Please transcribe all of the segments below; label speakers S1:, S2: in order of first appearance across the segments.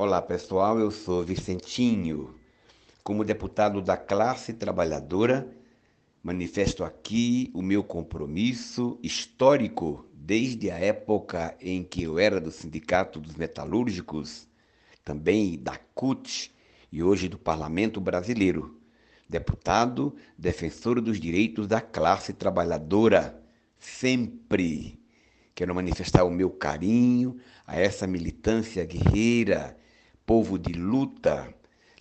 S1: Olá pessoal, eu sou Vicentinho. Como deputado da classe trabalhadora, manifesto aqui o meu compromisso histórico desde a época em que eu era do Sindicato dos Metalúrgicos, também da CUT e hoje do Parlamento Brasileiro. Deputado, defensor dos direitos da classe trabalhadora, sempre. Quero manifestar o meu carinho a essa militância guerreira povo de luta,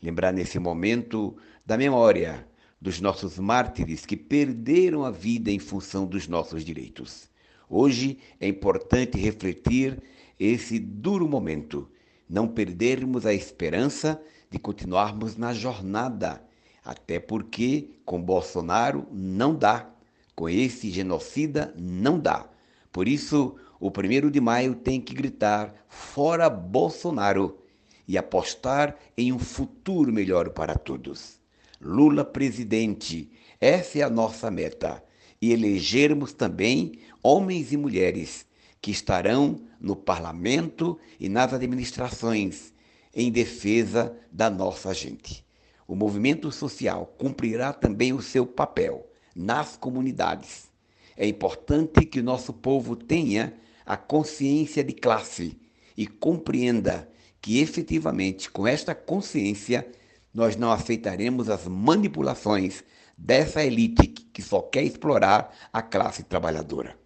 S1: lembrar nesse momento da memória dos nossos mártires que perderam a vida em função dos nossos direitos. Hoje é importante refletir esse duro momento, não perdermos a esperança de continuarmos na jornada, até porque com Bolsonaro não dá, com esse genocida não dá. Por isso, o primeiro de maio tem que gritar: fora Bolsonaro! E apostar em um futuro melhor para todos. Lula presidente, essa é a nossa meta. E elegermos também homens e mulheres que estarão no parlamento e nas administrações em defesa da nossa gente. O movimento social cumprirá também o seu papel nas comunidades. É importante que o nosso povo tenha a consciência de classe e compreenda que efetivamente, com esta consciência, nós não aceitaremos as manipulações dessa elite que só quer explorar a classe trabalhadora.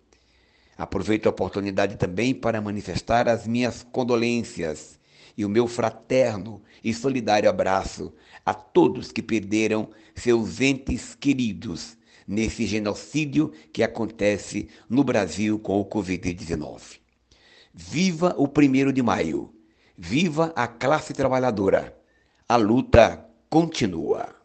S1: Aproveito a oportunidade também para manifestar as minhas condolências e o meu fraterno e solidário abraço a todos que perderam seus entes queridos nesse genocídio que acontece no Brasil com o Covid-19. Viva o primeiro de maio! Viva a classe trabalhadora! A luta continua.